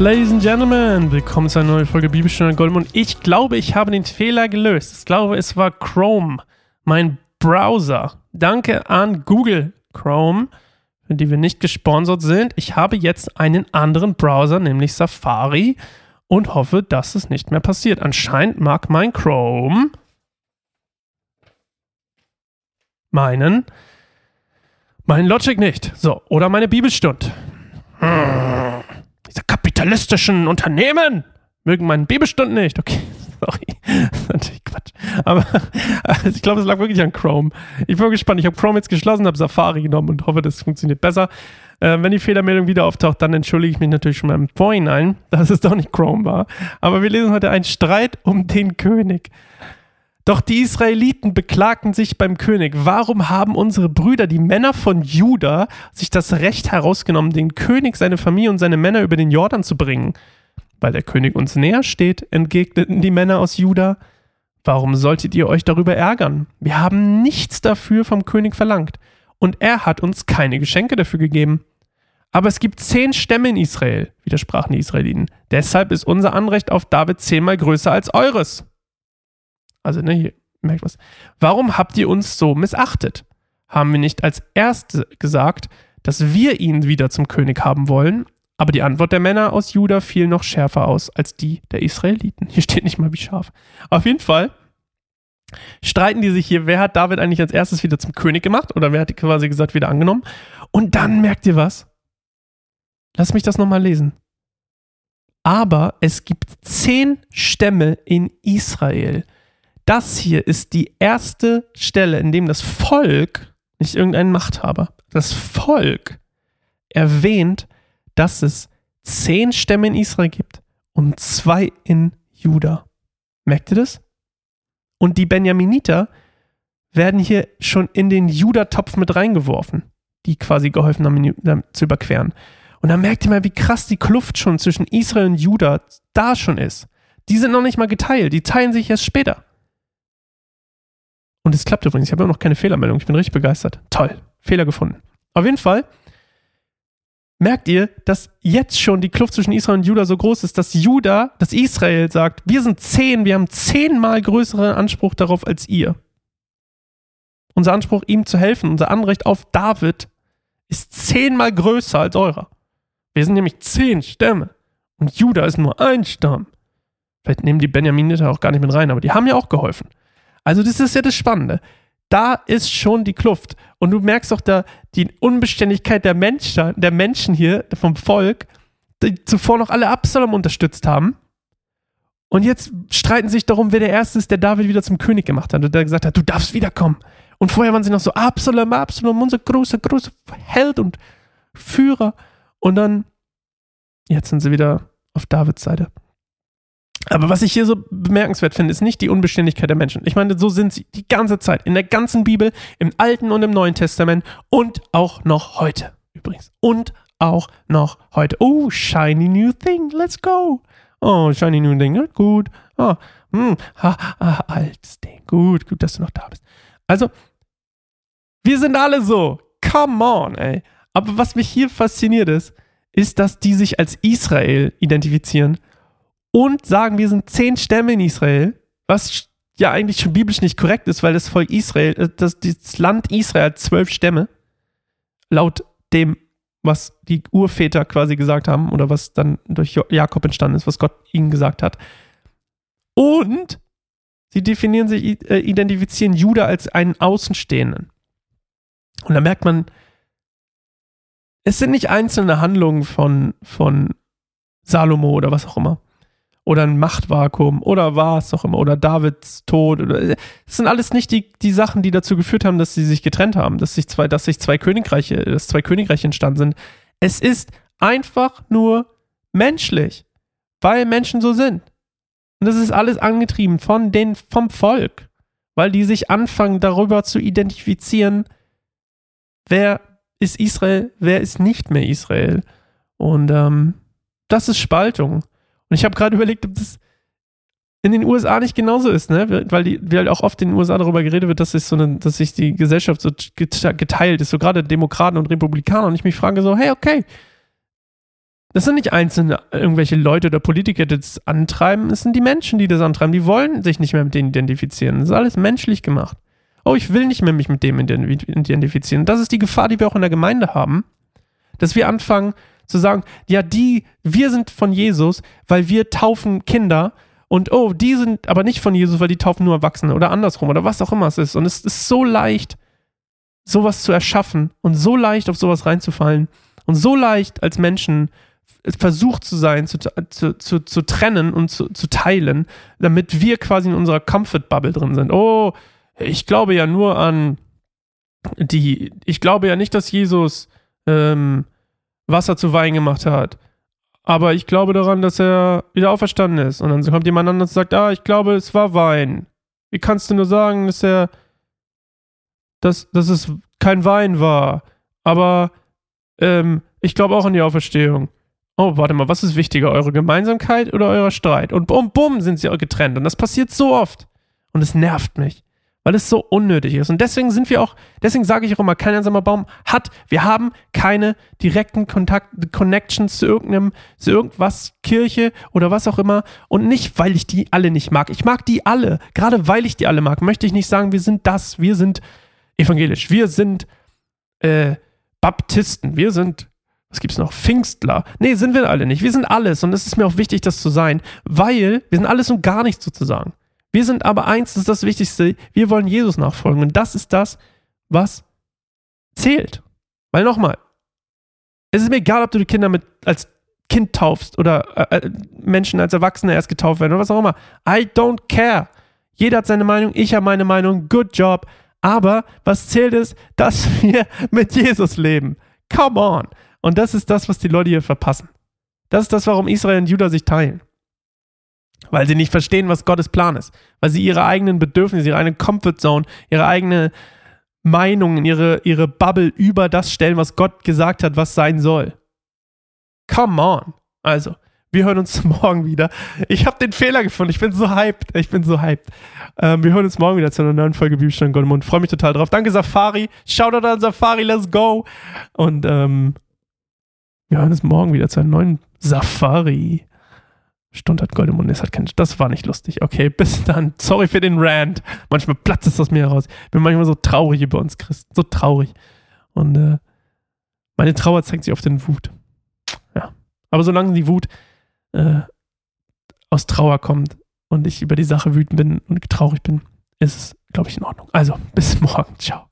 Ladies and Gentlemen, willkommen zu einer neuen Folge Bibelstunde Goldmund. Ich glaube, ich habe den Fehler gelöst. Ich glaube, es war Chrome, mein Browser. Danke an Google Chrome, für die wir nicht gesponsert sind. Ich habe jetzt einen anderen Browser, nämlich Safari, und hoffe, dass es nicht mehr passiert. Anscheinend mag mein Chrome meinen, meinen Logic nicht. So, oder meine Bibelstund. Hm, kapitalistischen Unternehmen mögen meinen Bibelstunden nicht. Okay, sorry. Das ist natürlich Quatsch. Aber also ich glaube, es lag wirklich an Chrome. Ich bin gespannt. Ich habe Chrome jetzt geschlossen, habe Safari genommen und hoffe, das funktioniert besser. Äh, wenn die Fehlermeldung wieder auftaucht, dann entschuldige ich mich natürlich schon mal im Vorhinein, dass es doch nicht Chrome war. Aber wir lesen heute einen Streit um den König. Doch die Israeliten beklagten sich beim König, warum haben unsere Brüder, die Männer von Juda, sich das Recht herausgenommen, den König, seine Familie und seine Männer über den Jordan zu bringen? Weil der König uns näher steht, entgegneten die Männer aus Juda. Warum solltet ihr euch darüber ärgern? Wir haben nichts dafür vom König verlangt, und er hat uns keine Geschenke dafür gegeben. Aber es gibt zehn Stämme in Israel, widersprachen die Israeliten. Deshalb ist unser Anrecht auf David zehnmal größer als eures. Also, ne, hier merkt was. Warum habt ihr uns so missachtet? Haben wir nicht als Erste gesagt, dass wir ihn wieder zum König haben wollen? Aber die Antwort der Männer aus Juda fiel noch schärfer aus als die der Israeliten. Hier steht nicht mal wie scharf. Auf jeden Fall streiten die sich hier, wer hat David eigentlich als erstes wieder zum König gemacht oder wer hat quasi gesagt wieder angenommen. Und dann merkt ihr was? Lass mich das nochmal lesen. Aber es gibt zehn Stämme in Israel. Das hier ist die erste Stelle, in dem das Volk, nicht irgendein Machthaber, das Volk erwähnt, dass es zehn Stämme in Israel gibt und zwei in Juda. Merkt ihr das? Und die Benjaminiter werden hier schon in den Judatopf mit reingeworfen, die quasi geholfen haben, zu überqueren. Und dann merkt ihr mal, wie krass die Kluft schon zwischen Israel und Juda da schon ist. Die sind noch nicht mal geteilt, die teilen sich erst später. Und es klappt übrigens, ich habe immer noch keine Fehlermeldung, ich bin richtig begeistert. Toll, Fehler gefunden. Auf jeden Fall merkt ihr, dass jetzt schon die Kluft zwischen Israel und Juda so groß ist, dass Juda, dass Israel sagt, wir sind zehn, wir haben zehnmal größeren Anspruch darauf als ihr. Unser Anspruch, ihm zu helfen, unser Anrecht auf David ist zehnmal größer als eurer. Wir sind nämlich zehn Stämme. Und Juda ist nur ein Stamm. Vielleicht nehmen die Benjaminiter auch gar nicht mit rein, aber die haben ja auch geholfen. Also, das ist ja das Spannende. Da ist schon die Kluft. Und du merkst auch da die Unbeständigkeit der Menschen, der Menschen hier, vom Volk, die zuvor noch alle Absalom unterstützt haben. Und jetzt streiten sich darum, wer der Erste ist, der David wieder zum König gemacht hat und der gesagt hat, du darfst wiederkommen. Und vorher waren sie noch so, Absalom, Absalom, unser großer, großer Held und Führer. Und dann, jetzt sind sie wieder auf Davids Seite. Aber was ich hier so bemerkenswert finde, ist nicht die Unbeständigkeit der Menschen. Ich meine, so sind sie die ganze Zeit, in der ganzen Bibel, im Alten und im Neuen Testament und auch noch heute. Übrigens. Und auch noch heute. Oh, shiny new thing, let's go. Oh, shiny new thing, gut. Oh, hm, ha, ha, altes Ding. Gut, gut, dass du noch da bist. Also, wir sind alle so. Come on, ey. Aber was mich hier fasziniert ist, ist, dass die sich als Israel identifizieren und sagen, wir sind zehn Stämme in Israel, was ja eigentlich schon biblisch nicht korrekt ist, weil das Volk Israel, äh, das, das Land Israel hat zwölf Stämme, laut dem, was die Urväter quasi gesagt haben oder was dann durch Jakob entstanden ist, was Gott ihnen gesagt hat. Und sie definieren sich, äh, identifizieren Judah als einen Außenstehenden. Und da merkt man, es sind nicht einzelne Handlungen von, von Salomo oder was auch immer. Oder ein Machtvakuum oder was auch immer. Oder Davids Tod. Oder, das sind alles nicht die, die Sachen, die dazu geführt haben, dass sie sich getrennt haben, dass sich zwei, dass sich zwei Königreiche, dass zwei Königreiche entstanden sind. Es ist einfach nur menschlich, weil Menschen so sind. Und das ist alles angetrieben von den, vom Volk, weil die sich anfangen, darüber zu identifizieren, wer ist Israel, wer ist nicht mehr Israel. Und ähm, das ist Spaltung. Und ich habe gerade überlegt, ob das in den USA nicht genauso ist, ne? Weil die, wie halt auch oft in den USA darüber geredet wird, dass sich so eine, dass sich die Gesellschaft so geteilt ist, so gerade Demokraten und Republikaner. Und ich mich frage so, hey, okay, das sind nicht einzelne irgendwelche Leute oder Politiker, die das antreiben, es sind die Menschen, die das antreiben. Die wollen sich nicht mehr mit denen identifizieren. Das ist alles menschlich gemacht. Oh, ich will nicht mehr mich mit dem identifizieren. Das ist die Gefahr, die wir auch in der Gemeinde haben, dass wir anfangen zu sagen, ja, die, wir sind von Jesus, weil wir taufen Kinder und oh, die sind aber nicht von Jesus, weil die taufen nur Erwachsene oder andersrum oder was auch immer es ist. Und es ist so leicht, sowas zu erschaffen und so leicht auf sowas reinzufallen und so leicht als Menschen versucht zu sein, zu, zu, zu, zu trennen und zu, zu teilen, damit wir quasi in unserer Comfort-Bubble drin sind. Oh, ich glaube ja nur an die, ich glaube ja nicht, dass Jesus ähm, Wasser zu Wein gemacht hat. Aber ich glaube daran, dass er wieder auferstanden ist. Und dann kommt jemand anderes und sagt, ah, ich glaube, es war Wein. Wie kannst du nur sagen, dass er, dass, dass es kein Wein war? Aber ähm, ich glaube auch an die Auferstehung. Oh, warte mal, was ist wichtiger, eure Gemeinsamkeit oder euer Streit? Und bumm, bumm, sind sie getrennt. Und das passiert so oft. Und es nervt mich weil es so unnötig ist. Und deswegen sind wir auch, deswegen sage ich auch immer, kein einsamer Baum hat, wir haben keine direkten Kontakt, Connections zu irgendeinem, zu irgendwas, Kirche oder was auch immer. Und nicht, weil ich die alle nicht mag. Ich mag die alle. Gerade weil ich die alle mag, möchte ich nicht sagen, wir sind das, wir sind evangelisch, wir sind äh, Baptisten, wir sind was gibt's noch? Pfingstler. Nee, sind wir alle nicht. Wir sind alles. Und es ist mir auch wichtig, das zu sein, weil wir sind alles und gar nichts sozusagen. Wir sind aber eins, das ist das Wichtigste, wir wollen Jesus nachfolgen. Und das ist das, was zählt. Weil nochmal, es ist mir egal, ob du die Kinder mit als Kind taufst oder äh, äh, Menschen als Erwachsene erst getauft werden oder was auch immer. I don't care. Jeder hat seine Meinung, ich habe meine Meinung, good job. Aber was zählt ist, dass wir mit Jesus leben. Come on. Und das ist das, was die Leute hier verpassen. Das ist das, warum Israel und Judah sich teilen weil sie nicht verstehen, was Gottes Plan ist, weil sie ihre eigenen Bedürfnisse, ihre eigene Comfortzone, ihre eigene Meinung, ihre, ihre Bubble über das stellen, was Gott gesagt hat, was sein soll. Come on. Also, wir hören uns morgen wieder. Ich habe den Fehler gefunden. Ich bin so hyped. Ich bin so hyped. Ähm, wir hören uns morgen wieder zu einer neuen Folge Bibelstein Gott im Mund. Freue mich total drauf. Danke, Safari. Shoutout an Safari. Let's go. Und ähm, wir hören uns morgen wieder zu einer neuen Safari. Stund hat Gold im Mund, es hat kein. Das war nicht lustig. Okay, bis dann. Sorry für den Rant. Manchmal platzt es aus mir heraus. Ich bin manchmal so traurig über uns Christen. So traurig. Und äh, meine Trauer zeigt sich auf den Wut. Ja. Aber solange die Wut äh, aus Trauer kommt und ich über die Sache wütend bin und traurig bin, ist es, glaube ich, in Ordnung. Also, bis morgen. Ciao.